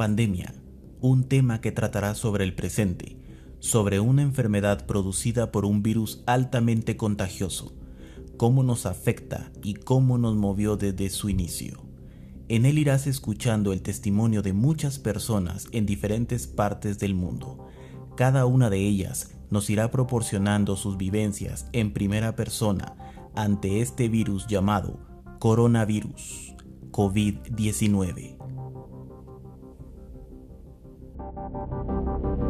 Pandemia, un tema que tratará sobre el presente, sobre una enfermedad producida por un virus altamente contagioso, cómo nos afecta y cómo nos movió desde su inicio. En él irás escuchando el testimonio de muchas personas en diferentes partes del mundo. Cada una de ellas nos irá proporcionando sus vivencias en primera persona ante este virus llamado coronavirus COVID-19. Thank you.